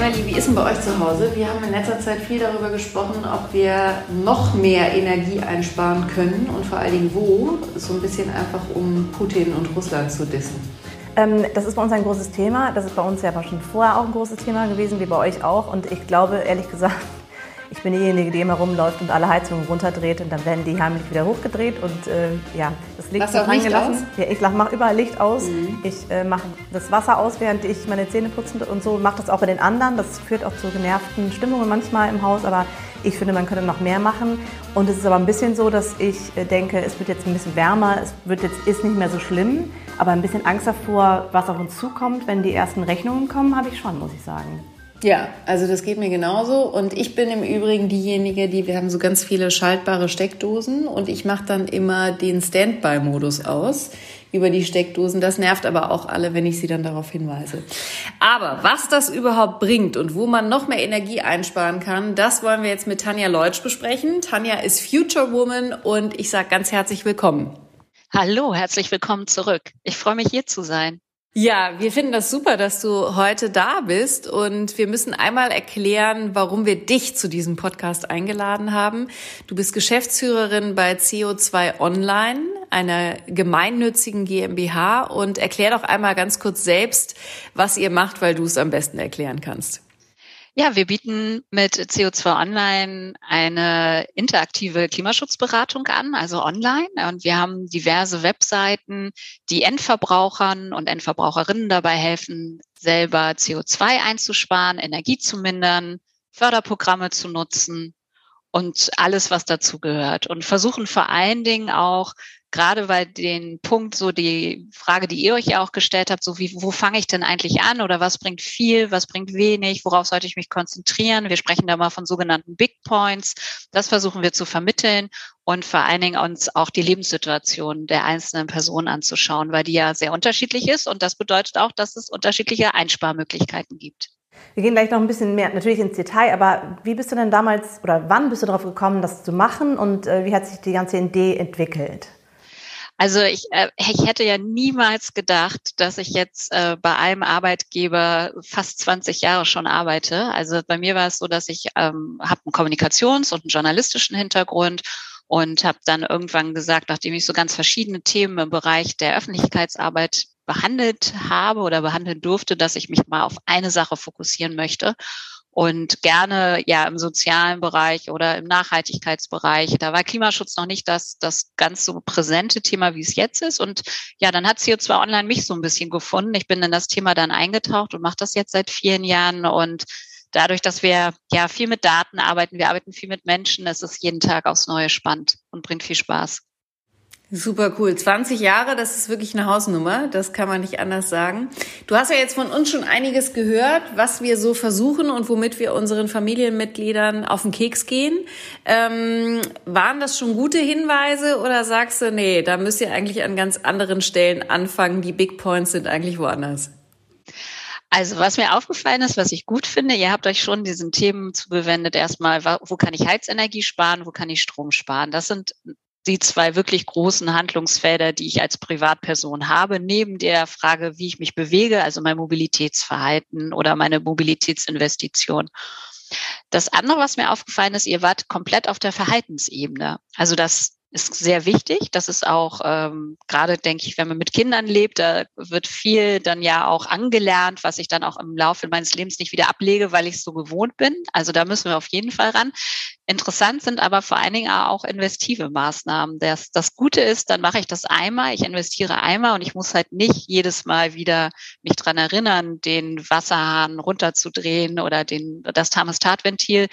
mal, Emily, wie ist denn bei euch zu Hause? Wir haben in letzter Zeit viel darüber gesprochen, ob wir noch mehr Energie einsparen können und vor allen Dingen wo. So ein bisschen einfach, um Putin und Russland zu dissen. Ähm, das ist bei uns ein großes Thema. Das ist bei uns ja schon vorher auch ein großes Thema gewesen, wie bei euch auch. Und ich glaube, ehrlich gesagt, ich bin diejenige, die immer rumläuft und alle Heizungen runterdreht und dann werden die heimlich wieder hochgedreht und äh, ja, das Licht wird reingelassen. Ja, ich mache überall Licht aus. Mhm. Ich äh, mache das Wasser aus, während ich meine Zähne putze und so. Mache das auch bei den anderen. Das führt auch zu genervten Stimmungen manchmal im Haus, aber ich finde, man könnte noch mehr machen. Und es ist aber ein bisschen so, dass ich äh, denke, es wird jetzt ein bisschen wärmer, es wird jetzt, ist nicht mehr so schlimm, aber ein bisschen Angst davor, was auf uns zukommt, wenn die ersten Rechnungen kommen, habe ich schon, muss ich sagen. Ja, also das geht mir genauso. Und ich bin im Übrigen diejenige, die, wir haben so ganz viele schaltbare Steckdosen und ich mache dann immer den Standby-Modus aus über die Steckdosen. Das nervt aber auch alle, wenn ich sie dann darauf hinweise. Aber was das überhaupt bringt und wo man noch mehr Energie einsparen kann, das wollen wir jetzt mit Tanja Leutsch besprechen. Tanja ist Future Woman und ich sage ganz herzlich willkommen. Hallo, herzlich willkommen zurück. Ich freue mich hier zu sein. Ja, wir finden das super, dass du heute da bist und wir müssen einmal erklären, warum wir dich zu diesem Podcast eingeladen haben. Du bist Geschäftsführerin bei CO2 Online, einer gemeinnützigen GmbH und erklär doch einmal ganz kurz selbst, was ihr macht, weil du es am besten erklären kannst. Ja, wir bieten mit CO2 Online eine interaktive Klimaschutzberatung an, also online. Und wir haben diverse Webseiten, die Endverbrauchern und Endverbraucherinnen dabei helfen, selber CO2 einzusparen, Energie zu mindern, Förderprogramme zu nutzen und alles, was dazu gehört. Und versuchen vor allen Dingen auch gerade bei den Punkt, so die Frage, die ihr euch ja auch gestellt habt, so wie, wo fange ich denn eigentlich an oder was bringt viel, was bringt wenig, worauf sollte ich mich konzentrieren? Wir sprechen da mal von sogenannten Big Points. Das versuchen wir zu vermitteln und vor allen Dingen uns auch die Lebenssituation der einzelnen Personen anzuschauen, weil die ja sehr unterschiedlich ist und das bedeutet auch, dass es unterschiedliche Einsparmöglichkeiten gibt. Wir gehen gleich noch ein bisschen mehr natürlich ins Detail, aber wie bist du denn damals oder wann bist du darauf gekommen, das zu machen und äh, wie hat sich die ganze Idee entwickelt? Also ich, äh, ich hätte ja niemals gedacht, dass ich jetzt äh, bei einem Arbeitgeber fast 20 Jahre schon arbeite. Also bei mir war es so, dass ich ähm, habe einen Kommunikations- und einen journalistischen Hintergrund und habe dann irgendwann gesagt, nachdem ich so ganz verschiedene Themen im Bereich der Öffentlichkeitsarbeit behandelt habe oder behandeln durfte, dass ich mich mal auf eine Sache fokussieren möchte und gerne ja im sozialen Bereich oder im Nachhaltigkeitsbereich. Da war Klimaschutz noch nicht das, das ganz so präsente Thema, wie es jetzt ist. Und ja, dann hat CO2 Online mich so ein bisschen gefunden. Ich bin in das Thema dann eingetaucht und mache das jetzt seit vielen Jahren und dadurch, dass wir ja viel mit Daten arbeiten, wir arbeiten viel mit Menschen, es ist jeden Tag aufs Neue spannend und bringt viel Spaß. Super cool. 20 Jahre, das ist wirklich eine Hausnummer. Das kann man nicht anders sagen. Du hast ja jetzt von uns schon einiges gehört, was wir so versuchen und womit wir unseren Familienmitgliedern auf den Keks gehen. Ähm, waren das schon gute Hinweise oder sagst du, nee, da müsst ihr eigentlich an ganz anderen Stellen anfangen. Die Big Points sind eigentlich woanders? Also was mir aufgefallen ist, was ich gut finde, ihr habt euch schon diesen Themen zugewendet. Erstmal, wo kann ich Heizenergie sparen, wo kann ich Strom sparen? Das sind die zwei wirklich großen Handlungsfelder, die ich als Privatperson habe, neben der Frage, wie ich mich bewege, also mein Mobilitätsverhalten oder meine Mobilitätsinvestition. Das andere, was mir aufgefallen ist, ihr wart komplett auf der Verhaltensebene. Also das ist sehr wichtig. Das ist auch ähm, gerade, denke ich, wenn man mit Kindern lebt, da wird viel dann ja auch angelernt, was ich dann auch im Laufe meines Lebens nicht wieder ablege, weil ich es so gewohnt bin. Also da müssen wir auf jeden Fall ran. Interessant sind aber vor allen Dingen auch investive Maßnahmen. Das, das Gute ist, dann mache ich das einmal, ich investiere einmal und ich muss halt nicht jedes Mal wieder mich dran erinnern, den Wasserhahn runterzudrehen oder den, das Thermostatventil,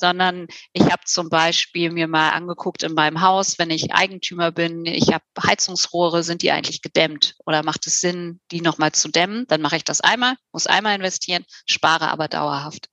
sondern ich habe zum Beispiel mir mal angeguckt in meinem Haus, wenn ich Eigentümer bin, ich habe Heizungsrohre, sind die eigentlich gedämmt oder macht es Sinn, die nochmal zu dämmen? Dann mache ich das einmal, muss einmal investieren, spare aber dauerhaft.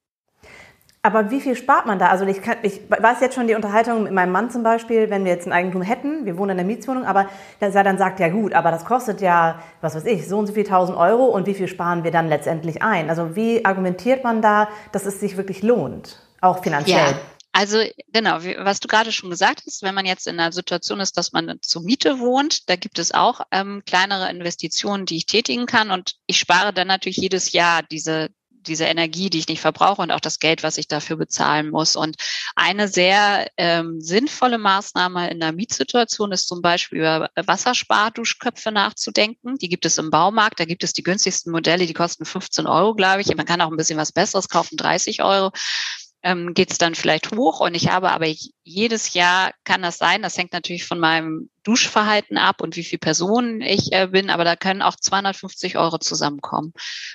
Aber wie viel spart man da? Also ich, kann, ich weiß jetzt schon die Unterhaltung mit meinem Mann zum Beispiel, wenn wir jetzt ein Eigentum hätten, wir wohnen in der Mietswohnung, aber dass er dann sagt, ja gut, aber das kostet ja, was weiß ich, so und so viel tausend Euro und wie viel sparen wir dann letztendlich ein? Also wie argumentiert man da, dass es sich wirklich lohnt? Auch finanziell. Ja. Also genau, was du gerade schon gesagt hast, wenn man jetzt in einer Situation ist, dass man zur Miete wohnt, da gibt es auch ähm, kleinere Investitionen, die ich tätigen kann und ich spare dann natürlich jedes Jahr diese diese Energie, die ich nicht verbrauche und auch das Geld, was ich dafür bezahlen muss. Und eine sehr ähm, sinnvolle Maßnahme in der Mietsituation ist zum Beispiel über Wassersparduschköpfe nachzudenken. Die gibt es im Baumarkt. Da gibt es die günstigsten Modelle, die kosten 15 Euro, glaube ich. Man kann auch ein bisschen was Besseres kaufen, 30 Euro ähm, geht es dann vielleicht hoch. Und ich habe aber jedes Jahr kann das sein, das hängt natürlich von meinem Duschverhalten ab und wie viele Personen ich äh, bin, aber da können auch 250 Euro zusammenkommen.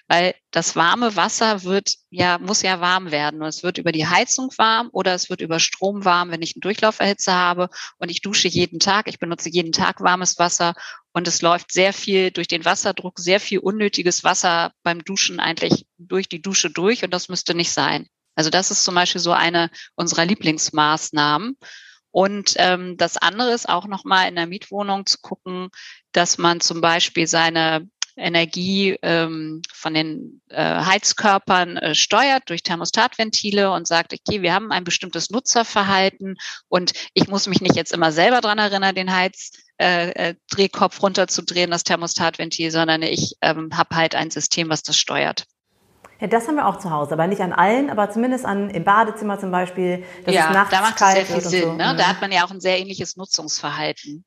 Weil das warme Wasser wird ja, muss ja warm werden. Und es wird über die Heizung warm oder es wird über Strom warm, wenn ich einen Durchlauferhitze habe und ich dusche jeden Tag. Ich benutze jeden Tag warmes Wasser und es läuft sehr viel durch den Wasserdruck, sehr viel unnötiges Wasser beim Duschen eigentlich durch die Dusche durch und das müsste nicht sein. Also das ist zum Beispiel so eine unserer Lieblingsmaßnahmen. Und ähm, das andere ist auch nochmal in der Mietwohnung zu gucken, dass man zum Beispiel seine Energie ähm, von den äh, Heizkörpern äh, steuert durch Thermostatventile und sagt, okay, wir haben ein bestimmtes Nutzerverhalten und ich muss mich nicht jetzt immer selber dran erinnern, den Heizdrehkopf äh, äh runterzudrehen, das Thermostatventil, sondern ich ähm, habe halt ein System, was das steuert. Ja, das haben wir auch zu Hause, aber nicht an allen, aber zumindest an, im Badezimmer zum Beispiel. Ja, da macht es sehr viel Sinn. So. Ne? Da hat man ja auch ein sehr ähnliches Nutzungsverhalten.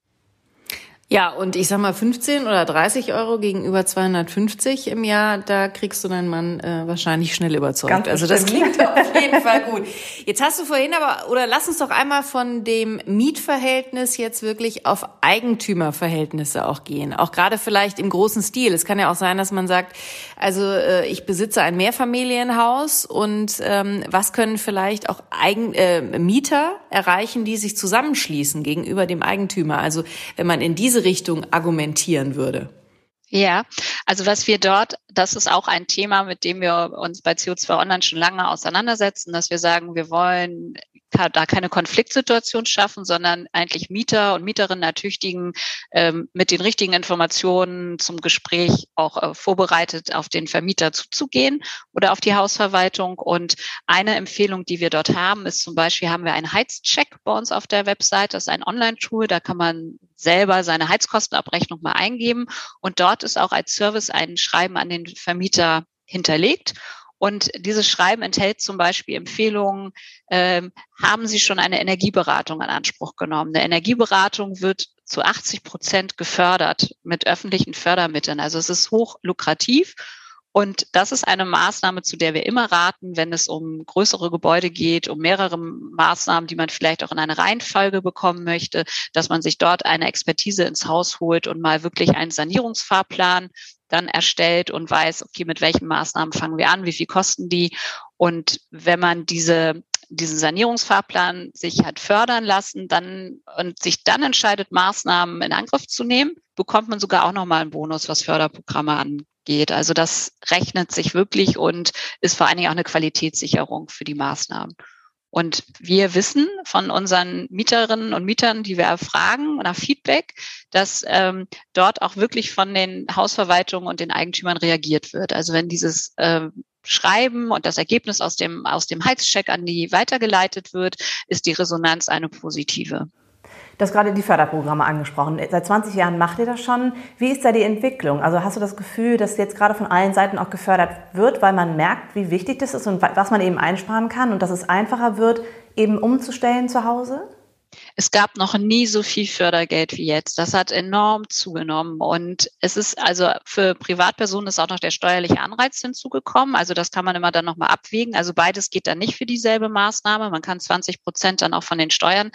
Ja, und ich sag mal 15 oder 30 Euro gegenüber 250 im Jahr, da kriegst du deinen Mann äh, wahrscheinlich schnell überzeugt. Ganz also das klingt auf jeden Fall gut. Jetzt hast du vorhin aber, oder lass uns doch einmal von dem Mietverhältnis jetzt wirklich auf Eigentümerverhältnisse auch gehen. Auch gerade vielleicht im großen Stil. Es kann ja auch sein, dass man sagt, also äh, ich besitze ein Mehrfamilienhaus und ähm, was können vielleicht auch Eigen, äh, Mieter erreichen, die sich zusammenschließen gegenüber dem Eigentümer. Also wenn man in diese diese Richtung argumentieren würde. Ja, also was wir dort, das ist auch ein Thema, mit dem wir uns bei CO2 Online schon lange auseinandersetzen, dass wir sagen, wir wollen da keine Konfliktsituation schaffen, sondern eigentlich Mieter und Mieterinnen ertüchtigen, ähm, mit den richtigen Informationen zum Gespräch auch äh, vorbereitet auf den Vermieter zuzugehen oder auf die Hausverwaltung. Und eine Empfehlung, die wir dort haben, ist zum Beispiel haben wir einen Heizcheck bei uns auf der Website. Das ist ein Online-Tool, da kann man selber seine Heizkostenabrechnung mal eingeben. Und dort ist auch als Service ein Schreiben an den Vermieter hinterlegt. Und dieses Schreiben enthält zum Beispiel Empfehlungen, ähm, haben Sie schon eine Energieberatung in Anspruch genommen? Eine Energieberatung wird zu 80 Prozent gefördert mit öffentlichen Fördermitteln. Also es ist hoch lukrativ. Und das ist eine Maßnahme, zu der wir immer raten, wenn es um größere Gebäude geht, um mehrere Maßnahmen, die man vielleicht auch in eine Reihenfolge bekommen möchte, dass man sich dort eine Expertise ins Haus holt und mal wirklich einen Sanierungsfahrplan dann erstellt und weiß, okay, mit welchen Maßnahmen fangen wir an, wie viel kosten die. Und wenn man diese, diesen Sanierungsfahrplan sich hat fördern lassen, dann und sich dann entscheidet, Maßnahmen in Angriff zu nehmen, bekommt man sogar auch nochmal einen Bonus, was Förderprogramme angeht. Also das rechnet sich wirklich und ist vor allen Dingen auch eine Qualitätssicherung für die Maßnahmen. Und wir wissen von unseren Mieterinnen und Mietern, die wir erfragen, nach Feedback, dass ähm, dort auch wirklich von den Hausverwaltungen und den Eigentümern reagiert wird. Also wenn dieses äh, Schreiben und das Ergebnis aus dem, aus dem Heizcheck an die weitergeleitet wird, ist die Resonanz eine positive. Du hast gerade die Förderprogramme angesprochen. Seit 20 Jahren macht ihr das schon. Wie ist da die Entwicklung? Also hast du das Gefühl, dass jetzt gerade von allen Seiten auch gefördert wird, weil man merkt, wie wichtig das ist und was man eben einsparen kann und dass es einfacher wird, eben umzustellen zu Hause? Es gab noch nie so viel Fördergeld wie jetzt. Das hat enorm zugenommen. Und es ist also für Privatpersonen ist auch noch der steuerliche Anreiz hinzugekommen. Also das kann man immer dann nochmal abwägen. Also beides geht dann nicht für dieselbe Maßnahme. Man kann 20 Prozent dann auch von den Steuern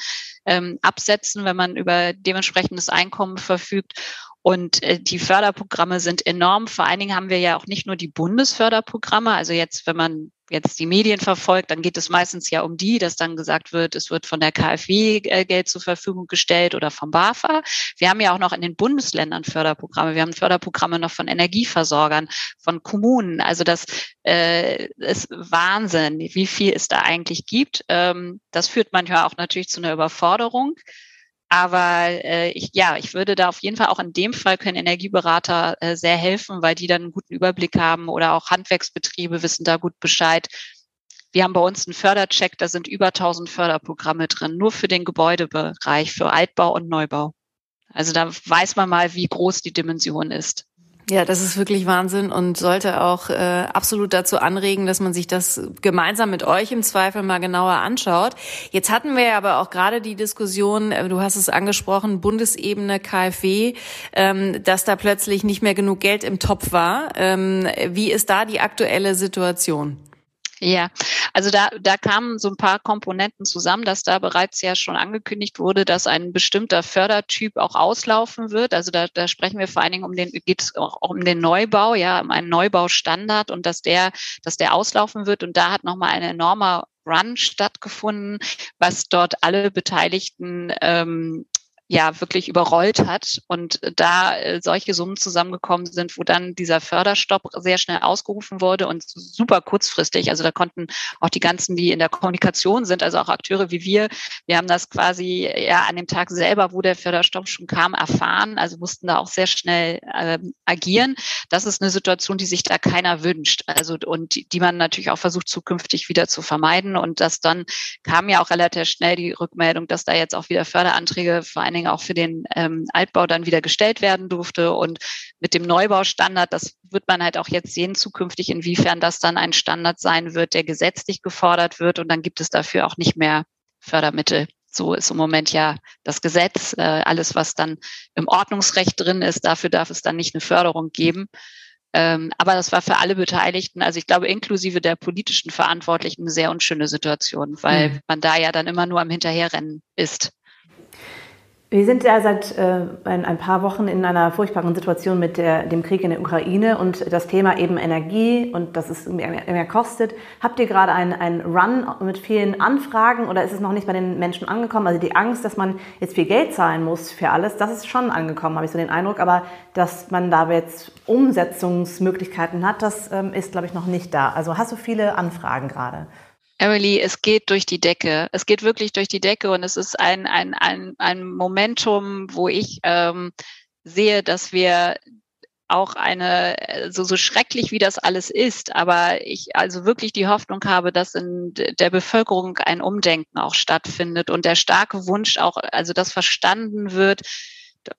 ähm, absetzen, wenn man über dementsprechendes Einkommen verfügt. Und äh, die Förderprogramme sind enorm. Vor allen Dingen haben wir ja auch nicht nur die Bundesförderprogramme. Also jetzt, wenn man jetzt die Medien verfolgt, dann geht es meistens ja um die, dass dann gesagt wird, es wird von der KfW äh, Geld zur Verfügung gestellt oder vom BAFA. Wir haben ja auch noch in den Bundesländern Förderprogramme. Wir haben Förderprogramme noch von Energieversorgern, von Kommunen. Also das äh, ist Wahnsinn, wie viel es da eigentlich gibt. Ähm, das führt manchmal auch natürlich zu einer Überforderung. Aber äh, ich, ja, ich würde da auf jeden Fall auch in dem Fall können Energieberater äh, sehr helfen, weil die dann einen guten Überblick haben oder auch Handwerksbetriebe wissen da gut Bescheid. Wir haben bei uns einen Fördercheck, da sind über 1000 Förderprogramme drin, nur für den Gebäudebereich, für Altbau und Neubau. Also da weiß man mal, wie groß die Dimension ist. Ja, das ist wirklich Wahnsinn und sollte auch äh, absolut dazu anregen, dass man sich das gemeinsam mit euch im Zweifel mal genauer anschaut. Jetzt hatten wir aber auch gerade die Diskussion, äh, du hast es angesprochen, Bundesebene, KfW, ähm, dass da plötzlich nicht mehr genug Geld im Topf war. Ähm, wie ist da die aktuelle Situation? Ja, also da, da kamen so ein paar Komponenten zusammen, dass da bereits ja schon angekündigt wurde, dass ein bestimmter Fördertyp auch auslaufen wird. Also da, da sprechen wir vor allen Dingen um den, geht es auch um den Neubau, ja, um einen Neubaustandard und dass der, dass der auslaufen wird. Und da hat nochmal ein enormer Run stattgefunden, was dort alle Beteiligten ähm, ja wirklich überrollt hat und da äh, solche Summen zusammengekommen sind, wo dann dieser Förderstopp sehr schnell ausgerufen wurde und super kurzfristig. Also da konnten auch die ganzen, die in der Kommunikation sind, also auch Akteure wie wir, wir haben das quasi ja an dem Tag selber, wo der Förderstopp schon kam, erfahren, also mussten da auch sehr schnell äh, agieren. Das ist eine Situation, die sich da keiner wünscht. Also und die, die man natürlich auch versucht zukünftig wieder zu vermeiden. Und das dann kam ja auch relativ schnell die Rückmeldung, dass da jetzt auch wieder Förderanträge vor allen Dingen auch für den ähm, Altbau dann wieder gestellt werden durfte. Und mit dem Neubaustandard, das wird man halt auch jetzt sehen zukünftig, inwiefern das dann ein Standard sein wird, der gesetzlich gefordert wird. Und dann gibt es dafür auch nicht mehr Fördermittel. So ist im Moment ja das Gesetz. Äh, alles, was dann im Ordnungsrecht drin ist, dafür darf es dann nicht eine Förderung geben. Ähm, aber das war für alle Beteiligten, also ich glaube inklusive der politischen Verantwortlichen, eine sehr unschöne Situation, weil mhm. man da ja dann immer nur am Hinterherrennen ist. Wir sind ja seit äh, ein, paar Wochen in einer furchtbaren Situation mit der, dem Krieg in der Ukraine und das Thema eben Energie und dass es mehr, mehr kostet. Habt ihr gerade einen, einen Run mit vielen Anfragen oder ist es noch nicht bei den Menschen angekommen? Also die Angst, dass man jetzt viel Geld zahlen muss für alles, das ist schon angekommen, habe ich so den Eindruck. Aber dass man da jetzt Umsetzungsmöglichkeiten hat, das ähm, ist, glaube ich, noch nicht da. Also hast du viele Anfragen gerade? Emily, es geht durch die Decke. Es geht wirklich durch die Decke und es ist ein, ein, ein, ein Momentum, wo ich ähm, sehe, dass wir auch eine, so, so schrecklich wie das alles ist, aber ich also wirklich die Hoffnung habe, dass in der Bevölkerung ein Umdenken auch stattfindet und der starke Wunsch auch, also das verstanden wird,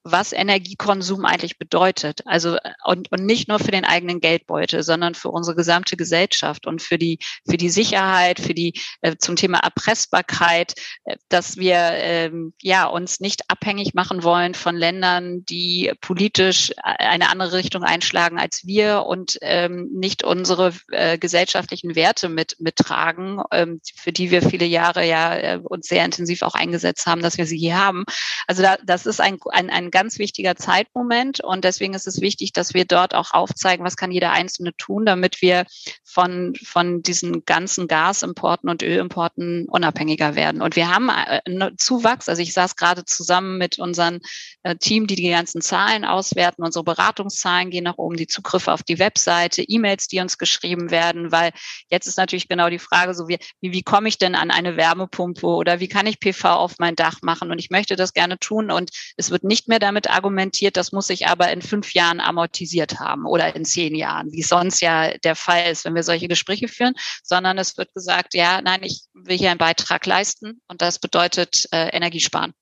was Energiekonsum eigentlich bedeutet. Also und, und nicht nur für den eigenen Geldbeutel, sondern für unsere gesamte Gesellschaft und für die für die Sicherheit, für die äh, zum Thema Erpressbarkeit, äh, dass wir ähm, ja uns nicht abhängig machen wollen von Ländern, die politisch eine andere Richtung einschlagen als wir und ähm, nicht unsere äh, gesellschaftlichen Werte mit mittragen, ähm, für die wir viele Jahre ja äh, uns sehr intensiv auch eingesetzt haben, dass wir sie hier haben. Also da, das ist ein, ein ein ganz wichtiger Zeitmoment. Und deswegen ist es wichtig, dass wir dort auch aufzeigen, was kann jeder Einzelne tun, damit wir von, von diesen ganzen Gasimporten und Ölimporten unabhängiger werden. Und wir haben einen Zuwachs, also ich saß gerade zusammen mit unserem äh, Team, die die ganzen Zahlen auswerten, unsere Beratungszahlen gehen nach oben, die Zugriffe auf die Webseite, E-Mails, die uns geschrieben werden, weil jetzt ist natürlich genau die Frage, so wie, wie, wie komme ich denn an eine Wärmepumpe oder wie kann ich PV auf mein Dach machen? Und ich möchte das gerne tun und es wird nicht mehr damit argumentiert, das muss ich aber in fünf Jahren amortisiert haben oder in zehn Jahren, wie sonst ja der Fall ist, wenn wir solche Gespräche führen, sondern es wird gesagt, ja, nein, ich will hier einen Beitrag leisten und das bedeutet äh, Energiesparen.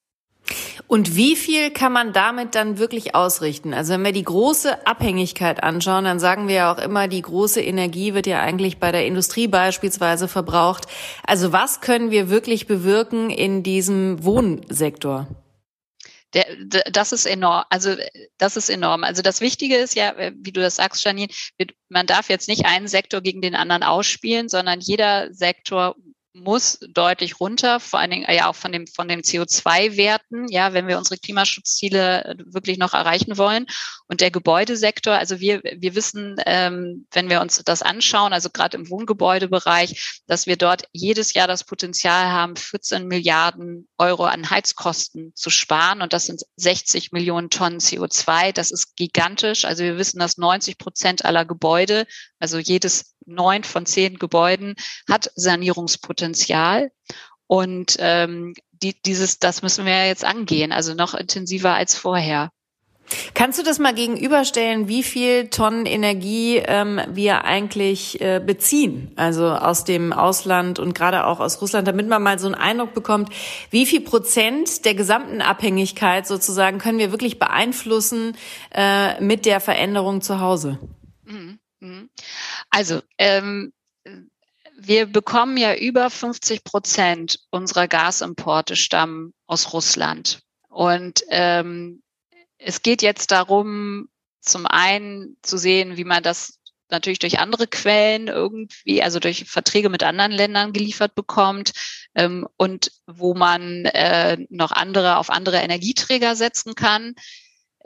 Und wie viel kann man damit dann wirklich ausrichten? Also wenn wir die große Abhängigkeit anschauen, dann sagen wir ja auch immer, die große Energie wird ja eigentlich bei der Industrie beispielsweise verbraucht. Also was können wir wirklich bewirken in diesem Wohnsektor? Der, der, das ist enorm. Also das ist enorm. Also das Wichtige ist ja, äh, wie du das sagst, Janine, man darf jetzt nicht einen Sektor gegen den anderen ausspielen, sondern jeder Sektor muss deutlich runter, vor allen Dingen ja auch von dem von den CO2-Werten, ja, wenn wir unsere Klimaschutzziele äh, wirklich noch erreichen wollen. Und der Gebäudesektor, also wir wir wissen, ähm, wenn wir uns das anschauen, also gerade im Wohngebäudebereich, dass wir dort jedes Jahr das Potenzial haben, 14 Milliarden Euro an Heizkosten zu sparen und das sind 60 Millionen Tonnen CO2. Das ist gigantisch. Also wir wissen, dass 90 Prozent aller Gebäude, also jedes neun von zehn Gebäuden hat Sanierungspotenzial. Und ähm, die, dieses, das müssen wir jetzt angehen, also noch intensiver als vorher. Kannst du das mal gegenüberstellen, wie viel Tonnen Energie ähm, wir eigentlich äh, beziehen, also aus dem Ausland und gerade auch aus Russland, damit man mal so einen Eindruck bekommt, wie viel Prozent der gesamten Abhängigkeit sozusagen können wir wirklich beeinflussen äh, mit der Veränderung zu Hause? Mhm. Mhm. Also ähm, wir bekommen ja über 50 Prozent unserer Gasimporte stammen aus Russland. Und ähm, es geht jetzt darum, zum einen zu sehen, wie man das natürlich durch andere Quellen irgendwie, also durch Verträge mit anderen Ländern geliefert bekommt ähm, und wo man äh, noch andere auf andere Energieträger setzen kann.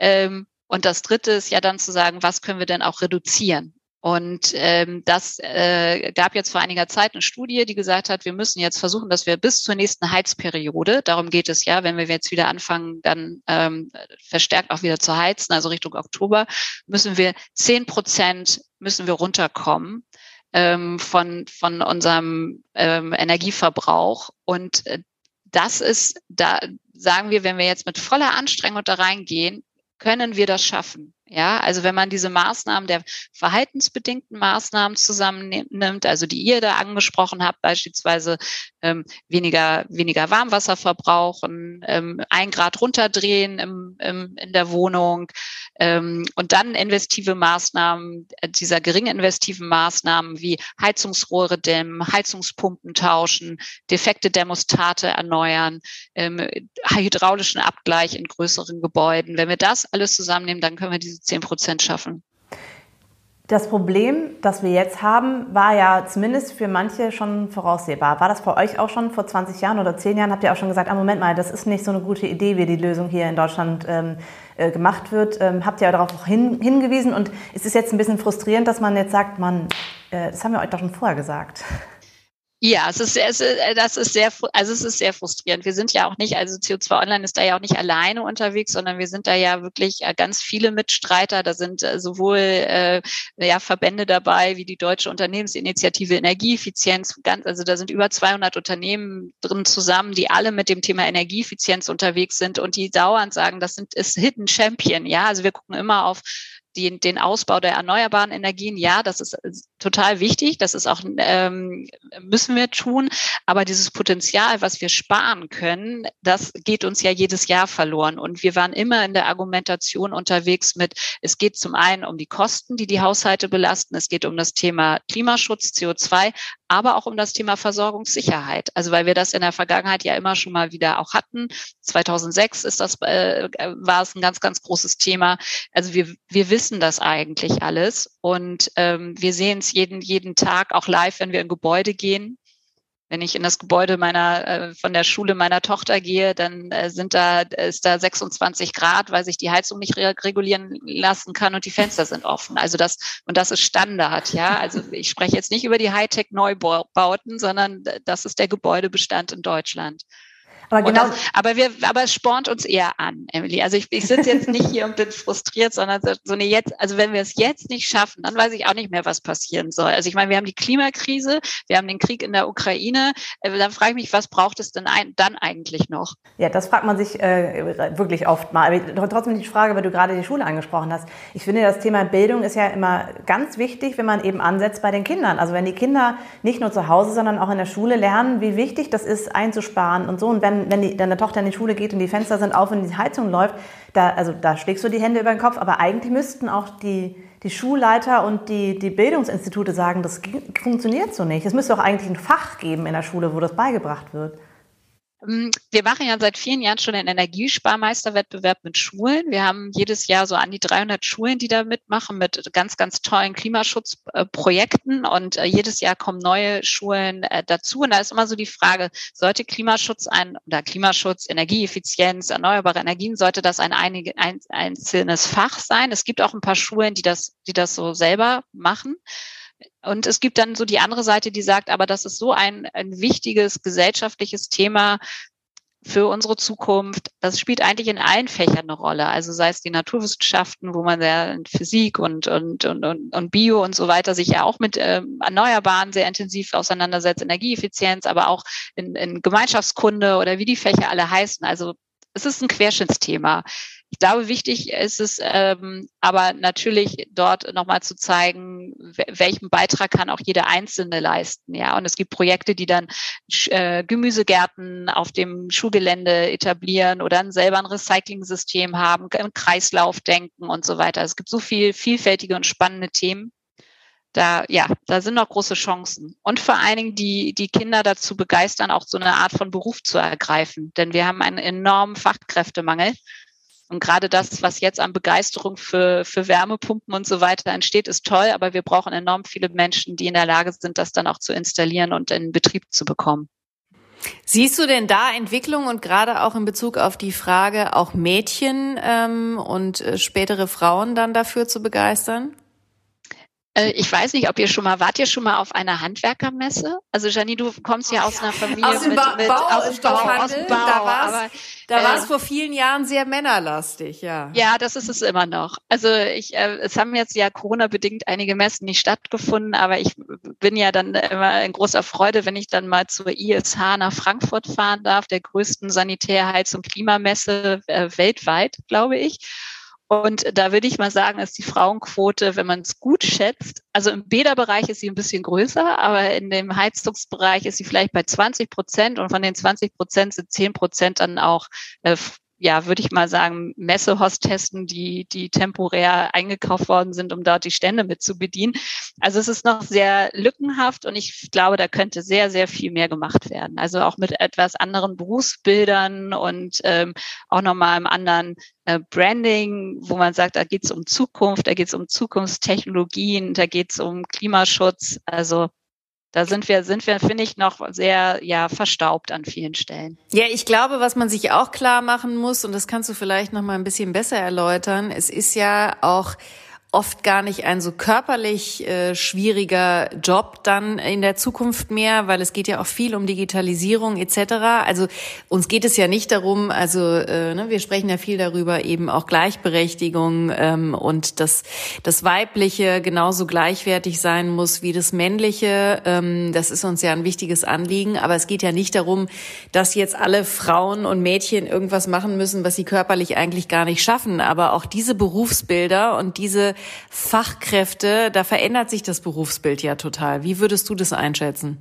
Ähm, und das Dritte ist ja dann zu sagen, was können wir denn auch reduzieren? Und ähm, das äh, gab jetzt vor einiger Zeit eine Studie, die gesagt hat, wir müssen jetzt versuchen, dass wir bis zur nächsten Heizperiode, darum geht es ja, wenn wir jetzt wieder anfangen, dann ähm, verstärkt auch wieder zu heizen, also Richtung Oktober, müssen wir zehn Prozent müssen wir runterkommen ähm, von von unserem ähm, Energieverbrauch. Und äh, das ist, da sagen wir, wenn wir jetzt mit voller Anstrengung da reingehen, können wir das schaffen. Ja, also wenn man diese Maßnahmen der verhaltensbedingten Maßnahmen zusammennimmt, also die ihr da angesprochen habt, beispielsweise ähm, weniger, weniger Warmwasser verbrauchen, ähm, ein Grad runterdrehen im, im, in der Wohnung ähm, und dann investive Maßnahmen, äh, dieser gering investiven Maßnahmen wie Heizungsrohre dämmen, Heizungspumpen tauschen, defekte Thermostate erneuern, ähm, hydraulischen Abgleich in größeren Gebäuden. Wenn wir das alles zusammennehmen, dann können wir diese 10 Prozent schaffen. Das Problem, das wir jetzt haben, war ja zumindest für manche schon voraussehbar. War das bei euch auch schon vor 20 Jahren oder 10 Jahren? Habt ihr auch schon gesagt, ah, Moment mal, das ist nicht so eine gute Idee, wie die Lösung hier in Deutschland ähm, äh, gemacht wird. Ähm, habt ihr darauf auch hin, hingewiesen und es ist jetzt ein bisschen frustrierend, dass man jetzt sagt, man, äh, das haben wir euch doch schon vorher gesagt. Ja, es ist, es ist, äh, das ist sehr, also es ist sehr frustrierend. Wir sind ja auch nicht, also CO2 Online ist da ja auch nicht alleine unterwegs, sondern wir sind da ja wirklich äh, ganz viele Mitstreiter. Da sind äh, sowohl äh, ja, Verbände dabei wie die Deutsche Unternehmensinitiative Energieeffizienz. Ganz, also da sind über 200 Unternehmen drin zusammen, die alle mit dem Thema Energieeffizienz unterwegs sind und die dauernd sagen, das sind ist Hidden Champion. Ja, also wir gucken immer auf die, den Ausbau der erneuerbaren Energien, ja, das ist total wichtig. Das ist auch, ähm, müssen wir tun. Aber dieses Potenzial, was wir sparen können, das geht uns ja jedes Jahr verloren. Und wir waren immer in der Argumentation unterwegs mit, es geht zum einen um die Kosten, die die Haushalte belasten. Es geht um das Thema Klimaschutz, CO2, aber auch um das Thema Versorgungssicherheit. Also weil wir das in der Vergangenheit ja immer schon mal wieder auch hatten. 2006 ist das, äh, war es ein ganz, ganz großes Thema. Also wir, wir wissen das eigentlich alles und ähm, wir sehen es jeden, jeden Tag auch live, wenn wir in Gebäude gehen. Wenn ich in das Gebäude meiner äh, von der Schule meiner Tochter gehe, dann äh, sind da ist da 26 Grad, weil sich die Heizung nicht regulieren lassen kann und die Fenster sind offen. Also das und das ist Standard, ja. Also ich spreche jetzt nicht über die Hightech Neubauten, sondern das ist der Gebäudebestand in Deutschland. Aber, genau das, aber wir, aber es spornt uns eher an, Emily. Also ich, ich sitze jetzt nicht hier und bin frustriert, sondern so eine jetzt, also wenn wir es jetzt nicht schaffen, dann weiß ich auch nicht mehr, was passieren soll. Also ich meine, wir haben die Klimakrise, wir haben den Krieg in der Ukraine. Äh, dann frage ich mich, was braucht es denn ein, dann eigentlich noch? Ja, das fragt man sich äh, wirklich oft mal. Aber trotzdem die Frage, weil du gerade die Schule angesprochen hast. Ich finde, das Thema Bildung ist ja immer ganz wichtig, wenn man eben ansetzt bei den Kindern. Also wenn die Kinder nicht nur zu Hause, sondern auch in der Schule lernen, wie wichtig das ist, einzusparen und so. Und wenn wenn, die, deine Tochter in die Schule geht und die Fenster sind auf und die Heizung läuft, da, also da schlägst du die Hände über den Kopf. Aber eigentlich müssten auch die, die Schulleiter und die, die Bildungsinstitute sagen, das funktioniert so nicht. Es müsste auch eigentlich ein Fach geben in der Schule, wo das beigebracht wird. Ähm, wir machen ja seit vielen Jahren schon einen Energiesparmeisterwettbewerb mit Schulen. Wir haben jedes Jahr so an die 300 Schulen, die da mitmachen mit ganz, ganz tollen Klimaschutzprojekten und äh, jedes Jahr kommen neue Schulen äh, dazu. Und da ist immer so die Frage, sollte Klimaschutz ein, oder Klimaschutz, Energieeffizienz, erneuerbare Energien, sollte das ein einzelnes Fach sein? Es gibt auch ein paar Schulen, die das, die das so selber machen. Und es gibt dann so die andere Seite, die sagt, aber das ist so ein, ein wichtiges gesellschaftliches Thema für unsere Zukunft. Das spielt eigentlich in allen Fächern eine Rolle. Also sei es die Naturwissenschaften, wo man ja in Physik und, und, und, und Bio und so weiter sich ja auch mit ähm, Erneuerbaren sehr intensiv auseinandersetzt, Energieeffizienz, aber auch in, in Gemeinschaftskunde oder wie die Fächer alle heißen. Also es ist ein Querschnittsthema. Ich glaube, wichtig ist es ähm, aber natürlich dort nochmal zu zeigen, welchen Beitrag kann auch jeder Einzelne leisten. Ja, und es gibt Projekte, die dann äh, Gemüsegärten auf dem Schulgelände etablieren oder dann selber ein Recycling-System haben, im Kreislauf denken und so weiter. Es gibt so viel vielfältige und spannende Themen da, ja, da sind noch große Chancen. Und vor allen Dingen die, die Kinder dazu begeistern, auch so eine Art von Beruf zu ergreifen. Denn wir haben einen enormen Fachkräftemangel. Und gerade das, was jetzt an Begeisterung für, für Wärmepumpen und so weiter entsteht, ist toll, aber wir brauchen enorm viele Menschen, die in der Lage sind, das dann auch zu installieren und in Betrieb zu bekommen. Siehst du denn da Entwicklung und gerade auch in Bezug auf die Frage, auch Mädchen ähm, und äh, spätere Frauen dann dafür zu begeistern? Äh, ich weiß nicht, ob ihr schon mal, wart ihr schon mal auf einer Handwerkermesse? Also Janine, du kommst ja aus einer Familie aus dem mit, ba mit Bau, aus dem Bau, aus dem Bau. Da war aber, da äh, es vor vielen Jahren sehr männerlastig, ja. Ja, das ist es immer noch. Also ich, äh, es haben jetzt ja Corona-bedingt einige Messen nicht stattgefunden, aber ich bin ja dann immer in großer Freude, wenn ich dann mal zur ISH nach Frankfurt fahren darf, der größten Sanitär-, Heiz- und Klimamesse äh, weltweit, glaube ich. Und da würde ich mal sagen, ist die Frauenquote, wenn man es gut schätzt, also im Bäderbereich ist sie ein bisschen größer, aber in dem Heizungsbereich ist sie vielleicht bei 20 Prozent und von den 20 Prozent sind 10 Prozent dann auch äh, ja, würde ich mal sagen, Messehostessen, die, die temporär eingekauft worden sind, um dort die Stände mit zu bedienen. Also es ist noch sehr lückenhaft und ich glaube, da könnte sehr, sehr viel mehr gemacht werden. Also auch mit etwas anderen Berufsbildern und ähm, auch nochmal einem anderen äh, Branding, wo man sagt, da geht es um Zukunft, da geht es um Zukunftstechnologien, da geht es um Klimaschutz. Also da sind wir, sind wir, finde ich, noch sehr, ja, verstaubt an vielen Stellen. Ja, ich glaube, was man sich auch klar machen muss, und das kannst du vielleicht noch mal ein bisschen besser erläutern, es ist ja auch oft gar nicht ein so körperlich äh, schwieriger Job dann in der Zukunft mehr, weil es geht ja auch viel um Digitalisierung etc. Also uns geht es ja nicht darum, also äh, ne, wir sprechen ja viel darüber eben auch Gleichberechtigung ähm, und dass das Weibliche genauso gleichwertig sein muss wie das Männliche. Ähm, das ist uns ja ein wichtiges Anliegen, aber es geht ja nicht darum, dass jetzt alle Frauen und Mädchen irgendwas machen müssen, was sie körperlich eigentlich gar nicht schaffen. Aber auch diese Berufsbilder und diese Fachkräfte, da verändert sich das Berufsbild ja total. Wie würdest du das einschätzen?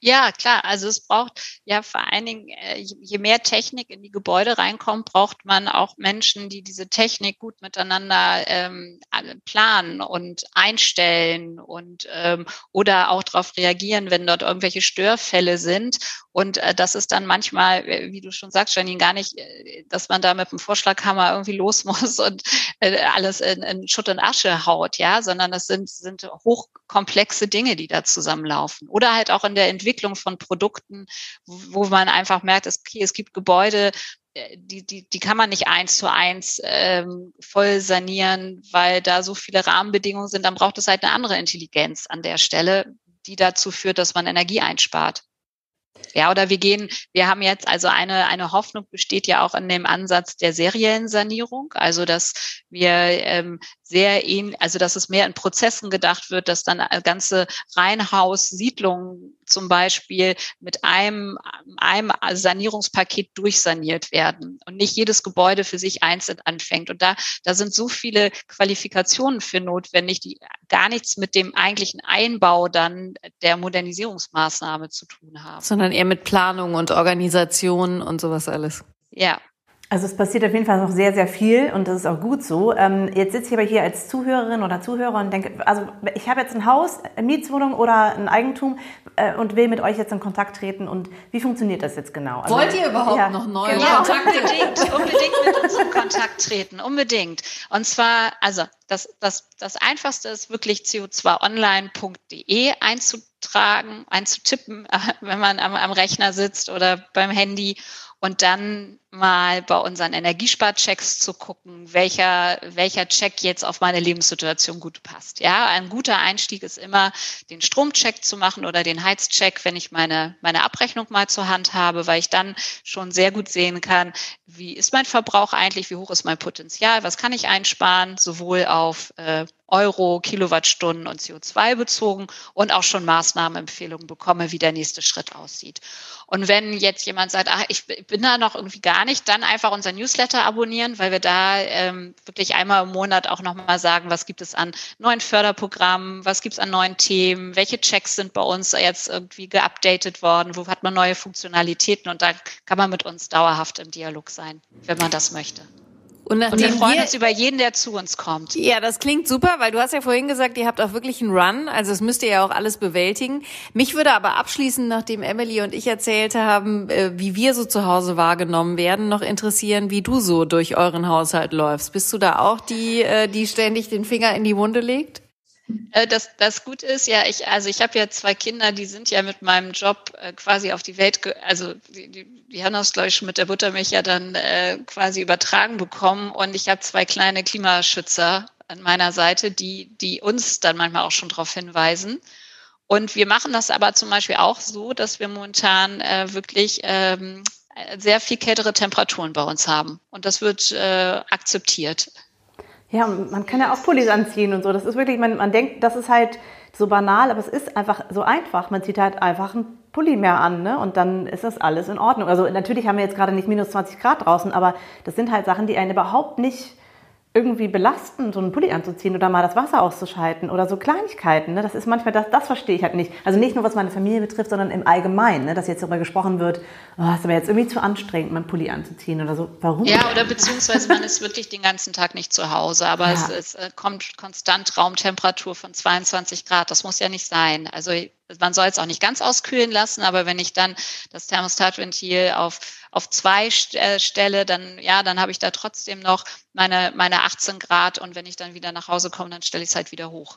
Ja, klar. Also es braucht ja vor allen Dingen, äh, je mehr Technik in die Gebäude reinkommt, braucht man auch Menschen, die diese Technik gut miteinander ähm, planen und einstellen und ähm, oder auch darauf reagieren, wenn dort irgendwelche Störfälle sind. Und äh, das ist dann manchmal, äh, wie du schon sagst, Janine, gar nicht, äh, dass man da mit dem Vorschlaghammer irgendwie los muss und äh, alles in, in Schutt und Asche haut, ja, sondern das sind, sind hochkomplexe Dinge, die da zusammenlaufen. Oder halt auch in der Entwicklung Entwicklung von Produkten, wo man einfach merkt, es, okay, es gibt Gebäude, äh, die, die, die kann man nicht eins zu eins ähm, voll sanieren, weil da so viele Rahmenbedingungen sind. Dann braucht es halt eine andere Intelligenz an der Stelle, die dazu führt, dass man Energie einspart. Ja, oder wir gehen, wir haben jetzt also eine, eine Hoffnung besteht ja auch in dem Ansatz der seriellen Sanierung, also dass wir ähm, sehr ähnlich, also dass es mehr in Prozessen gedacht wird, dass dann ganze Reihenhaussiedlungen zum Beispiel mit einem, einem Sanierungspaket durchsaniert werden und nicht jedes Gebäude für sich einzeln anfängt. Und da, da sind so viele Qualifikationen für notwendig, die gar nichts mit dem eigentlichen Einbau dann der Modernisierungsmaßnahme zu tun haben. Sondern eher mit Planung und Organisation und sowas alles. Ja, also es passiert auf jeden Fall noch sehr, sehr viel und das ist auch gut so. Ähm, jetzt sitze ich aber hier als Zuhörerin oder Zuhörer und denke, also ich habe jetzt ein Haus, eine Mietswohnung oder ein Eigentum äh, und will mit euch jetzt in Kontakt treten und wie funktioniert das jetzt genau? Also, Wollt ihr überhaupt ja, noch neue genau. Kontakte? Ja, unbedingt, unbedingt mit uns in Kontakt treten, unbedingt. Und zwar, also das, das, das Einfachste ist wirklich co2online.de einzutragen, einzutippen, wenn man am, am Rechner sitzt oder beim Handy und dann mal bei unseren Energiesparchecks zu gucken, welcher, welcher Check jetzt auf meine Lebenssituation gut passt. Ja, ein guter Einstieg ist immer, den Stromcheck zu machen oder den Heizcheck, wenn ich meine, meine Abrechnung mal zur Hand habe, weil ich dann schon sehr gut sehen kann, wie ist mein Verbrauch eigentlich, wie hoch ist mein Potenzial, was kann ich einsparen, sowohl auf äh, Euro, Kilowattstunden und CO2 bezogen und auch schon Maßnahmenempfehlungen bekomme, wie der nächste Schritt aussieht. Und wenn jetzt jemand sagt, ah, ich bin da noch irgendwie gar nicht, dann einfach unser Newsletter abonnieren, weil wir da ähm, wirklich einmal im Monat auch nochmal sagen, was gibt es an neuen Förderprogrammen, was gibt es an neuen Themen, welche Checks sind bei uns jetzt irgendwie geupdatet worden, wo hat man neue Funktionalitäten und da kann man mit uns dauerhaft im Dialog sein, wenn man das möchte. Und, und wir freuen wir, uns über jeden, der zu uns kommt. Ja, das klingt super, weil du hast ja vorhin gesagt, ihr habt auch wirklich einen Run, also das müsst ihr ja auch alles bewältigen. Mich würde aber abschließend, nachdem Emily und ich erzählt haben, äh, wie wir so zu Hause wahrgenommen werden, noch interessieren, wie du so durch euren Haushalt läufst. Bist du da auch die, äh, die ständig den Finger in die Wunde legt? Äh, das, das gut ist, ja, ich, also ich habe ja zwei Kinder, die sind ja mit meinem Job äh, quasi auf die Welt, also die, die, die haben das, glaube ich, schon mit der Buttermilch ja dann äh, quasi übertragen bekommen. Und ich habe zwei kleine Klimaschützer an meiner Seite, die, die uns dann manchmal auch schon darauf hinweisen. Und wir machen das aber zum Beispiel auch so, dass wir momentan äh, wirklich ähm, sehr viel kältere Temperaturen bei uns haben. Und das wird äh, akzeptiert. Ja, man kann ja auch Pullis anziehen und so. Das ist wirklich, man, man denkt, das ist halt so banal, aber es ist einfach so einfach. Man zieht halt einfach einen Pulli mehr an, ne? Und dann ist das alles in Ordnung. Also natürlich haben wir jetzt gerade nicht minus 20 Grad draußen, aber das sind halt Sachen, die einen überhaupt nicht irgendwie belastend, so einen Pulli anzuziehen oder mal das Wasser auszuschalten oder so Kleinigkeiten. Ne? Das ist manchmal, das, das verstehe ich halt nicht. Also nicht nur, was meine Familie betrifft, sondern im Allgemeinen, ne? dass jetzt darüber gesprochen wird, oh, ist aber jetzt irgendwie zu anstrengend, meinen Pulli anzuziehen oder so. Warum? Ja, oder beziehungsweise man ist wirklich den ganzen Tag nicht zu Hause, aber ja. es, es äh, kommt konstant Raumtemperatur von 22 Grad. Das muss ja nicht sein. Also man soll es auch nicht ganz auskühlen lassen, aber wenn ich dann das Thermostatventil auf, auf zwei äh, stelle, dann, ja, dann habe ich da trotzdem noch meine, meine 18 Grad und wenn ich dann wieder nach Hause komme, dann stelle ich es halt wieder hoch.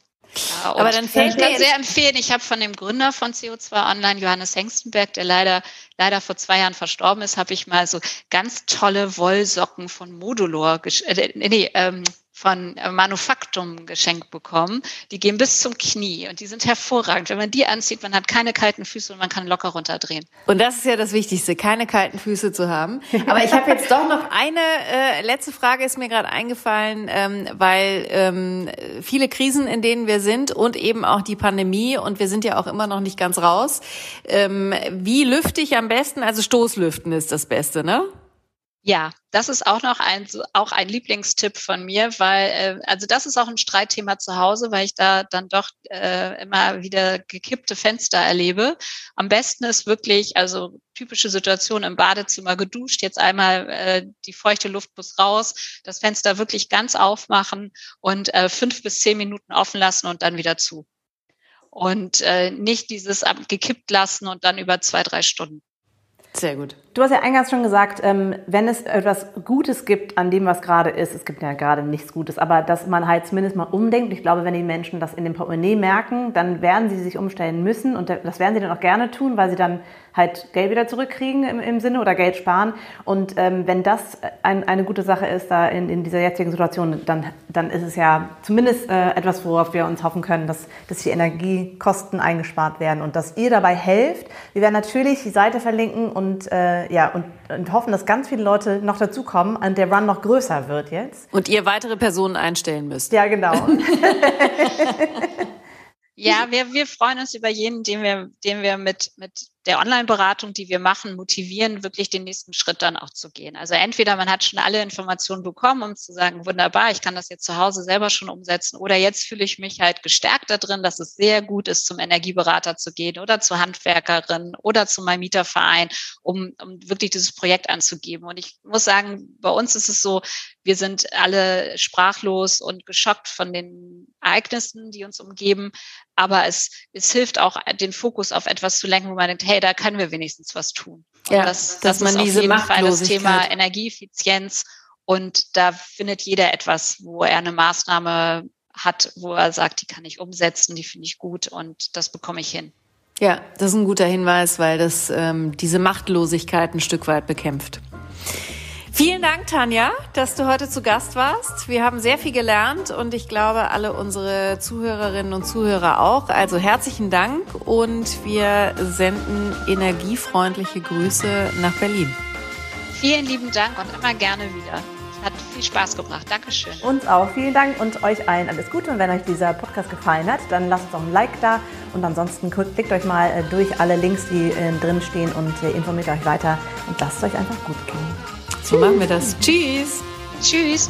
Ja, aber dann fällt ich kann sehr empfehlen, ich habe von dem Gründer von CO2 Online, Johannes Hengstenberg, der leider, leider vor zwei Jahren verstorben ist, habe ich mal so ganz tolle Wollsocken von Modulor, äh, nee, ähm, von äh, Manufaktum geschenkt bekommen. Die gehen bis zum Knie und die sind hervorragend. Wenn man die anzieht, man hat keine kalten Füße und man kann locker runterdrehen. Und das ist ja das Wichtigste, keine kalten Füße zu haben. Aber ich habe jetzt doch noch eine äh, letzte Frage ist mir gerade eingefallen, ähm, weil ähm, viele Krisen, in denen wir sind und eben auch die Pandemie und wir sind ja auch immer noch nicht ganz raus. Ähm, wie lüfte ich am besten? Also Stoßlüften ist das Beste, ne? Ja, das ist auch noch ein, auch ein Lieblingstipp von mir, weil, äh, also das ist auch ein Streitthema zu Hause, weil ich da dann doch äh, immer wieder gekippte Fenster erlebe. Am besten ist wirklich, also typische Situation im Badezimmer geduscht, jetzt einmal äh, die feuchte Luft muss raus, das Fenster wirklich ganz aufmachen und äh, fünf bis zehn Minuten offen lassen und dann wieder zu. Und äh, nicht dieses gekippt lassen und dann über zwei, drei Stunden. Sehr gut. Du hast ja eingangs schon gesagt, ähm, wenn es etwas Gutes gibt an dem, was gerade ist, es gibt ja gerade nichts Gutes, aber dass man halt zumindest mal umdenkt. Ich glaube, wenn die Menschen das in dem Portemonnaie merken, dann werden sie sich umstellen müssen und das werden sie dann auch gerne tun, weil sie dann halt Geld wieder zurückkriegen im, im Sinne oder Geld sparen. Und ähm, wenn das ein, eine gute Sache ist da in, in dieser jetzigen Situation, dann, dann ist es ja zumindest äh, etwas, worauf wir uns hoffen können, dass, dass die Energiekosten eingespart werden und dass ihr dabei helft. Wir werden natürlich die Seite verlinken und äh, ja, und, und hoffen, dass ganz viele Leute noch dazukommen und der Run noch größer wird jetzt. Und ihr weitere Personen einstellen müsst. Ja, genau. ja, wir, wir freuen uns über jeden, den wir, den wir mit, mit der Online-Beratung, die wir machen, motivieren, wirklich den nächsten Schritt dann auch zu gehen. Also entweder man hat schon alle Informationen bekommen, um zu sagen, wunderbar, ich kann das jetzt zu Hause selber schon umsetzen, oder jetzt fühle ich mich halt gestärkt da drin, dass es sehr gut ist, zum Energieberater zu gehen oder zur Handwerkerin oder zu meinem Mieterverein, um, um wirklich dieses Projekt anzugeben. Und ich muss sagen, bei uns ist es so, wir sind alle sprachlos und geschockt von den Ereignissen, die uns umgeben. Aber es, es hilft auch, den Fokus auf etwas zu lenken, wo man denkt, hey, da können wir wenigstens was tun. Und ja, das, das dass man ist diese auf jeden Fall das Thema Energieeffizienz. Und da findet jeder etwas, wo er eine Maßnahme hat, wo er sagt, die kann ich umsetzen, die finde ich gut und das bekomme ich hin. Ja, das ist ein guter Hinweis, weil das ähm, diese Machtlosigkeit ein Stück weit bekämpft. Vielen Dank, Tanja, dass du heute zu Gast warst. Wir haben sehr viel gelernt und ich glaube, alle unsere Zuhörerinnen und Zuhörer auch. Also herzlichen Dank und wir senden energiefreundliche Grüße nach Berlin. Vielen lieben Dank und immer gerne wieder. Hat viel Spaß gebracht. Dankeschön. Uns auch. Vielen Dank und euch allen alles Gute. Und wenn euch dieser Podcast gefallen hat, dann lasst uns auch ein Like da. Und ansonsten klickt euch mal äh, durch alle Links, die äh, drin stehen und äh, informiert euch weiter und lasst es euch einfach gut gehen. So machen wir das. Tschüss. Tschüss.